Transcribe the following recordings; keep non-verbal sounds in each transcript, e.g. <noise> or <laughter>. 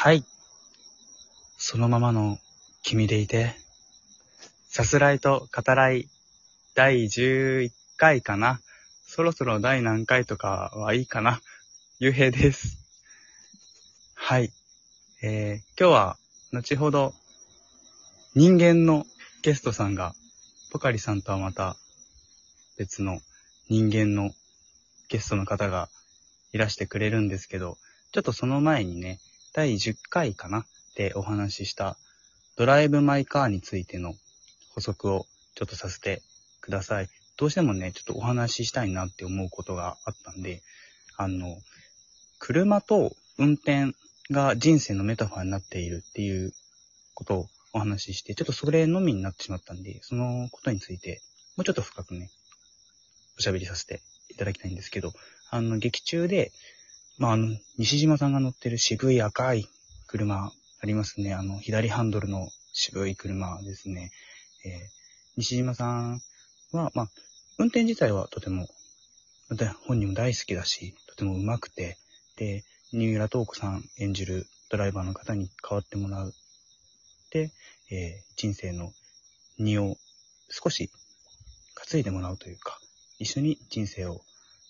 はい。そのままの君でいて、さすらいと語らい第11回かな。そろそろ第何回とかはいいかな。ゆうへいです。はい。えー、今日は後ほど人間のゲストさんが、ポカリさんとはまた別の人間のゲストの方がいらしてくれるんですけど、ちょっとその前にね、第10回かなでお話ししたドライブ・マイ・カーについての補足をちょっとさせてください。どうしてもね、ちょっとお話ししたいなって思うことがあったんで、あの、車と運転が人生のメタファーになっているっていうことをお話しして、ちょっとそれのみになってしまったんで、そのことについてもうちょっと深くね、おしゃべりさせていただきたいんですけど、あの、劇中で、まあ、あの、西島さんが乗ってる渋い赤い車ありますね。あの、左ハンドルの渋い車ですね。えー西島さんは、まあ、運転自体はとても、本人も大好きだし、とても上手くて、で、三浦透子さん演じるドライバーの方に代わってもらう。で、えー人生の荷を少し担いでもらうというか、一緒に人生を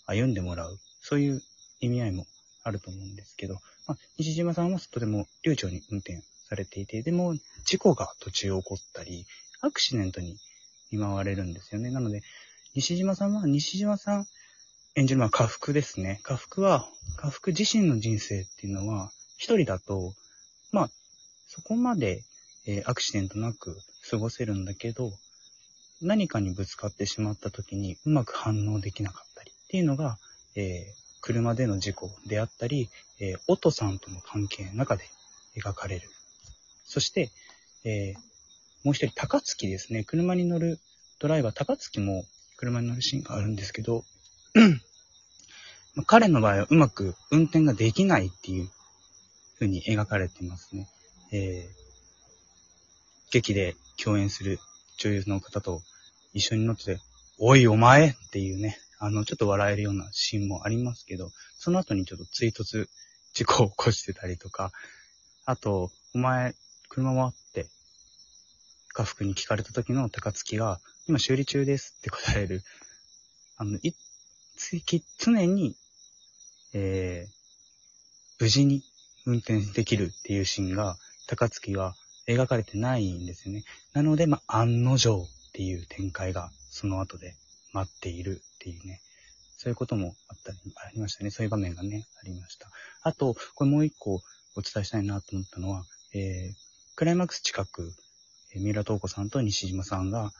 歩んでもらう。そういう意味合いもあると思うんですけど、まあ、西島さんはとても流暢に運転されていて、でも事故が途中起こったり、アクシデントに見舞われるんですよね。なので、西島さんは、西島さん演じる、まあ、家福ですね。家福は、家福自身の人生っていうのは、一人だと、まあ、そこまで、えーアクシデントなく過ごせるんだけど、何かにぶつかってしまった時にうまく反応できなかったりっていうのが、えー車での事故であったり、えー、オトさんとの関係の中で描かれる。そして、えーもう一人、高槻ですね。車に乗るドライバー、高槻も車に乗るシーンがあるんですけど、<clears throat> 彼の場合はうまく運転ができないっていう風に描かれていますね。えー劇で共演する女優の方と一緒に乗ってて、おいお前っていうね、あの、ちょっと笑えるようなシーンもありますけど、その後にちょっと追突事故を起こしてたりとか、あと、お前、車はって、家福に聞かれた時の高槻が、今修理中ですって答える。あの、い、つき、常に、えー、無事に運転できるっていうシーンが、高槻は描かれてないんですよね。なので、まあ、案の定っていう展開が、その後で待っているっていうね。そういうこともあったり、ありましたね。そういう場面がね、ありました。あと、これもう一個お伝えしたいなと思ったのは、えー、クライマックス近く、えー三浦透子さんと西島さんが、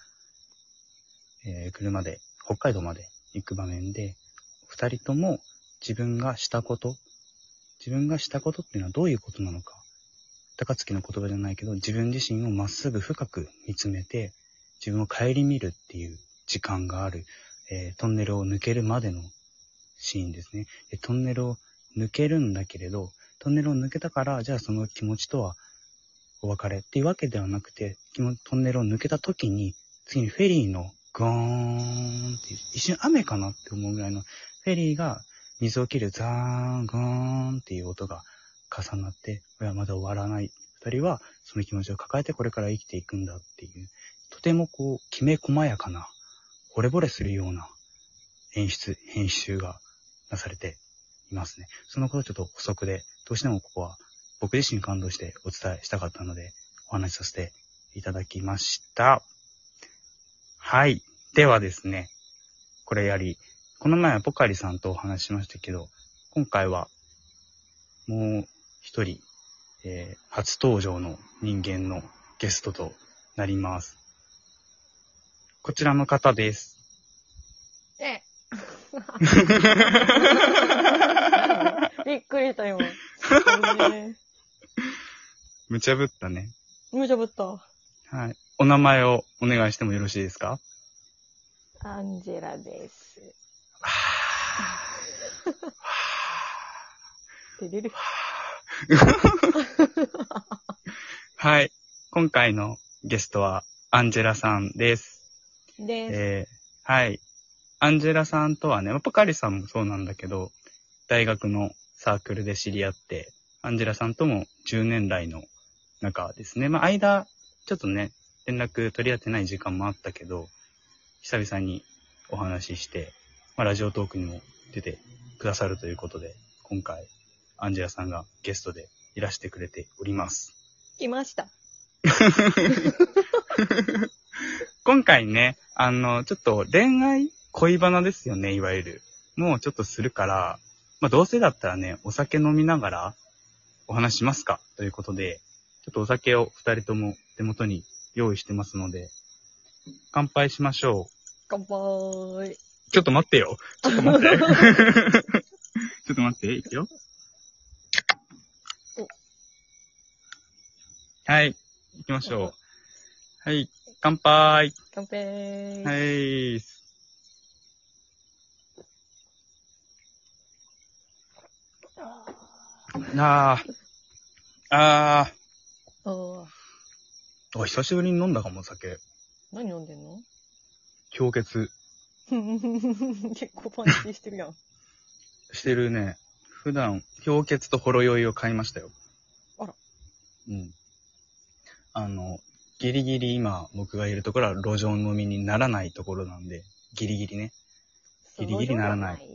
えー車で北海道まで行く場面で、二人とも自分がしたこと、自分がしたことっていうのはどういうことなのか、高槻の言葉じゃないけど、自分自身をまっすぐ深く見つめて、自分を顧みるっていう時間がある、えートンネルを抜けるまでのシーンですね。でトンネルを抜けるんだけれど、トンネルを抜けたから、じゃあその気持ちとはお別れっていうわけではなくて、トンネルを抜けた時に、次にフェリーのゴーンって、一瞬雨かなって思うぐらいの、フェリーが水を切るザーン、ゴーンっていう音が重なって、これはまだ終わらない。二人はその気持ちを抱えてこれから生きていくんだっていう、とてもこう、きめ細やかな、惚れ惚れするような演出、編集がなされていますね。そのことちょっと補足で、どうしてもここは僕自身感動してお伝えしたかったので、お話しさせていただきました。はい。ではですね、これやり、この前はポカリさんとお話ししましたけど、今回はもう一人、えー初登場の人間のゲストとなります。こちらの方です。え <laughs> びっくりした今。ね無茶ぶったね。無茶ぶった。はい。お名前をお願いしてもよろしいですか？アンジェラです。てれる。<laughs> はい。今回のゲストはアンジェラさんです。です。えー、はい。アンジェラさんとはね、ポカリさんもそうなんだけど、大学のサークルで知り合って、アンジェラさんとも10年来の仲ですね。まあ、間、ちょっとね、連絡取り合ってない時間もあったけど、久々にお話しして、まあ、ラジオトークにも出てくださるということで、今回、アンジェラさんがゲストでいらしてくれております。来ました。<laughs> <laughs> 今回ね、あの、ちょっと恋愛恋バナですよね、いわゆる。もうちょっとするから、まあどうせだったらね、お酒飲みながらお話しますかということで、ちょっとお酒を二人とも手元に用意してますので、乾杯しましょう。乾杯。ちょっと待ってよ。ちょっと待って。<laughs> ちょっと待って、いくよ。はい、行きましょう。はい、乾杯。乾杯。はい。ああ。ああ。あーあ、久しぶりに飲んだかも、酒。何飲んでんの？氷結 <laughs> 結構パンチしてるやん。してるね。普段、氷結とほろ酔いを買いましたよ。あら。うん。あの、ギリギリ今、僕がいるところは路上飲みにならないところなんで、ギリギリね。ギリギリならない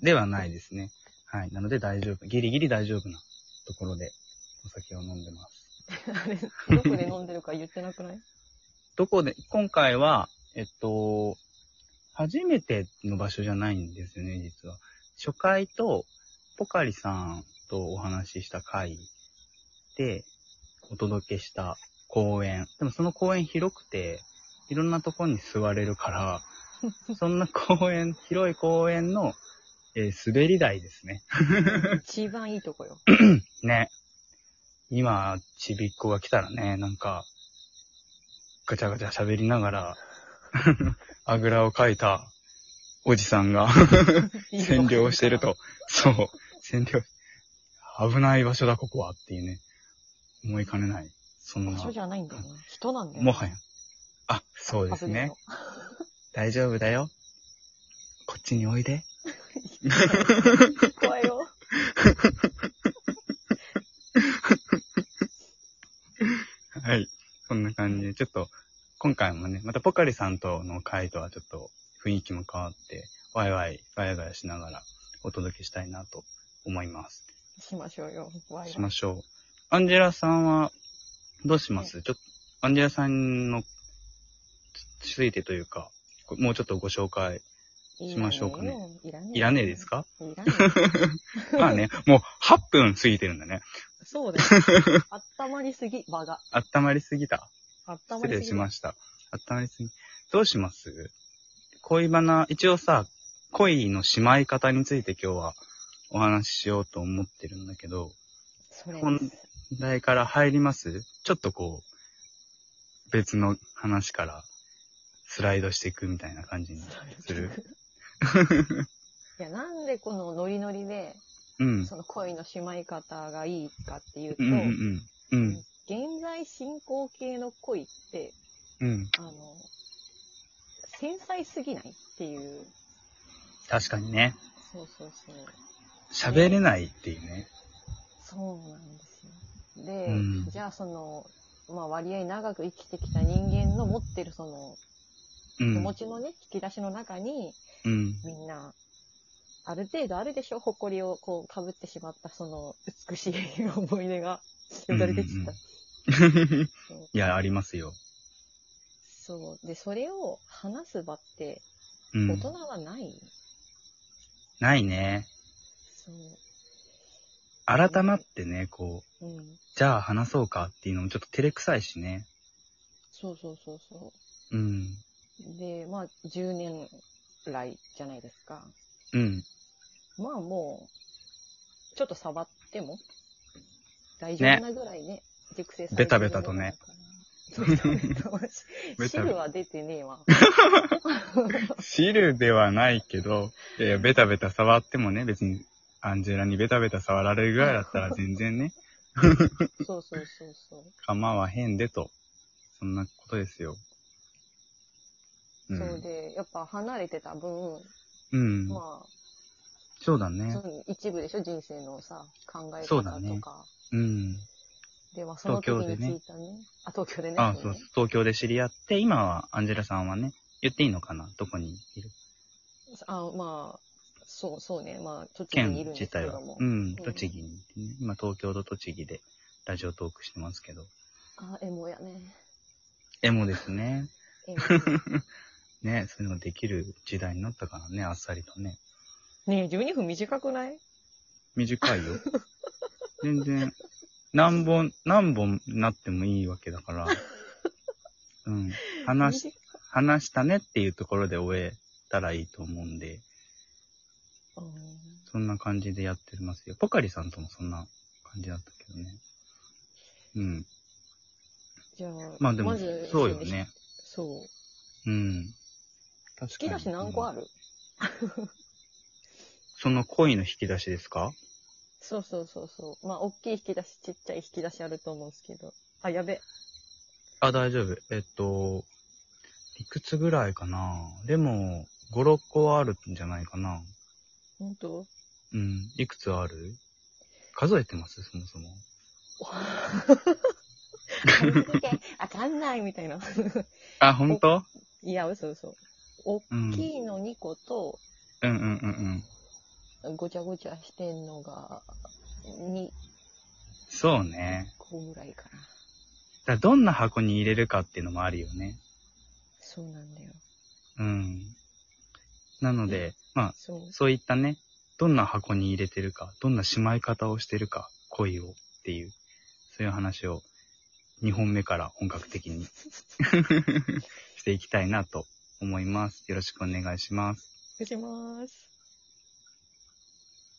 ではないですね。はい。なので大丈夫。ギリギリ大丈夫なところでお酒を飲んでます。あれ、どこで飲んでるか言ってなくない？<laughs> どこで、今回は、えっと、初めての場所じゃないんですよね、実は。初回と、ポカリさんとお話しした回で、お届けした公園。でもその公園広くて、いろんなとこに座れるから、<laughs> そんな公園、広い公園の、えー滑り台ですね。<laughs> 一番いいとこよ。ね。今、ちびっこが来たらね、なんか、ガチャガチャ喋りながら、<laughs> あぐらをかいたおじさんが占領してると。そう。占領。危ない場所だ、ここはっていうね。思いかねない。そんな場。所じゃないんだよな。人なんだよ。もはや。あ、そうですね。<laughs> 大丈夫だよ。こっちにおいで。<laughs> 怖いよ。はい。そんな感じで、ちょっと、今回もね、またポカリさんとの回とはちょっと雰囲気も変わって、ワイワイ、ガヤガヤしながらお届けしたいなと思います。しましょうよ。ワイワイしましょう。アンジェラさんは、どうします、ちょっと、アンジェラさんのつついてというか、こもうちょっとご紹介。しましょうかねいらねえよ。いらねえですか？いらね。まあね、もう8分過ぎてるんだね。そうだよ。あったまりすぎ、場が。温まりすぎた。あったま失礼りすぎ。しました。温まりすぎ。どうします？恋バナ、一応さ、恋のしまい方について今日はお話ししようと思ってるんだけど、それ。題から入ります？ちょっとこう、別の話からスライドしていくみたいな感じにする？いや、なんでこのノリノリで、うん。その恋のしまい方がいいかっていうと、うんうんうん。うん。現在進行形の恋って、うん。あの、繊細すぎないっていう。確かにね。そうそうそう。喋れないっていうね。そうなんですよ。で、うんじゃあその、まあ割合長く生きてきた人間の持ってるその、うん。気持ちのね、引き出しの中に、うん。みんな、ある程度あるでしょ？誇りをこう被ってしまったその美しい思い出が。よだれ出てきた。そ <laughs> ういや、ありますよ。そう。で、それを話す場って、うん。大人はない。ないね。そう。改まってね、こう、うん。じゃあ話そうかっていうのもちょっと照れくさいしね。そうそうそうそうん。う。で、まあ、10年来じゃないですか。うん。まあもう、ちょっと触っても大丈夫なぐらいね、熟成されてるベタベタとねものだから。ベタベタはベタ汁は出てねえわ。<laughs> 汁ではないけど、いやベタベタ触ってもね、別にアンジェラにベタベタ触られるぐらいだったら全然ね、<laughs> そうそうそうそう。構わへんでと。そんなことですよ。うん。そうで、やっぱ離れてた分、うん。まあ、そうだねそ。の一部でしょ人生のさ、考え方そうだねとか。うん。では、その時に東京でね聞いたね。あ、東京でね。あそうそうね東京で知り合って、今はアンジェラさんはね、言っていいのかな？どこにいる？あ、まあ、そう、そうね。まあ、栃木にい県るんで自体はすけども。。うん、栃木にいてね。今東京と栃木でラジオトークしてますけど。あ、エモやね。エモですね。エモ <laughs> ね、そういうのができる時代になったからね、あっさりとね。ねえ、12分短くない？短いよ。<laughs> 全然、何本、何本なってもいいわけだから。うん。話話したねっていうところで終えたらいいと思うんで、うんそんな感じでやってますよ。ポカリさんともそんな感じだったけどね。うん。じゃあ、まあでも、ずそうよね。そう。うん。確引き出し何個ある？る、<laughs> その恋の引き出しですか？そうそうそうそう。まあ、大きい引き出し、ちっちゃい引き出しあると思うんですけど。あ、やべ。あ、大丈夫。えっと、いくつぐらいかな？でも、5、6個はあるんじゃないかなほんとうん。いくつある？数えてます？そもそも。あかんない。みたい。な。あ、ほんとい。や、嘘嘘。大うん。きい。の2個と、うんうんうんうん。ごちゃごちゃしてんのが、2そうね。個ぐらい。かな。だどんな箱に入れるかってい。うのもあるよね。そうなんだよ。うん。なので、まあ、そう。そうい。ったね、どんな箱に入れてるか、どんなしまい方をしてるか、恋をっていう、そういう話を2本目から本格的に <laughs> していきたいなと思います。よろしくお願いします。失礼します。